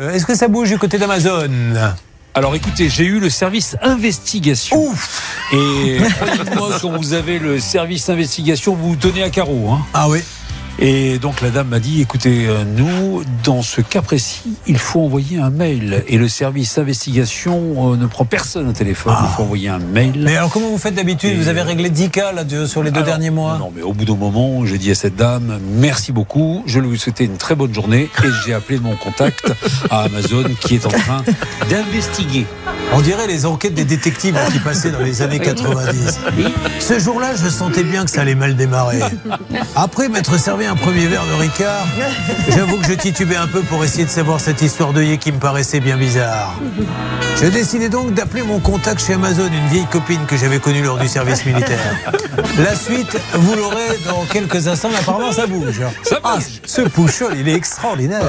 Euh, Est-ce que ça bouge du côté d'Amazon Alors écoutez, j'ai eu le service investigation. Et croyez-moi, quand vous avez le service investigation, vous vous tenez à carreau. Hein. Ah oui. Et donc la dame m'a dit, écoutez, euh, nous, dans ce cas précis, il faut envoyer un mail. Et le service investigation euh, ne prend personne au téléphone, il faut envoyer un mail. Mais alors comment vous faites d'habitude? Vous avez réglé 10 cas là, de- sur les deux derniers mois? Non, mais au bout d'un moment, j'ai dit à cette dame, merci beaucoup, je lui souhaitais une très bonne journée et j'ai appelé mon contact à Amazon qui est en train d'investiguer. On dirait les enquêtes des détectives qui passaient dans les années 90. Ce jour-là, je sentais bien que ça allait mal démarrer. Après m'être servi un premier verre de Ricard, j'avoue que je titubais un peu pour essayer de savoir cette histoire d'œillet qui me paraissait bien bizarre. Je décidai donc d'appeler mon contact chez Amazon, une vieille copine que j'avais connue lors du service militaire. La suite, vous l'aurez dans quelques instants, mais apparemment ça bouge. Ça Ah, ce pouchol, il est extraordinaire.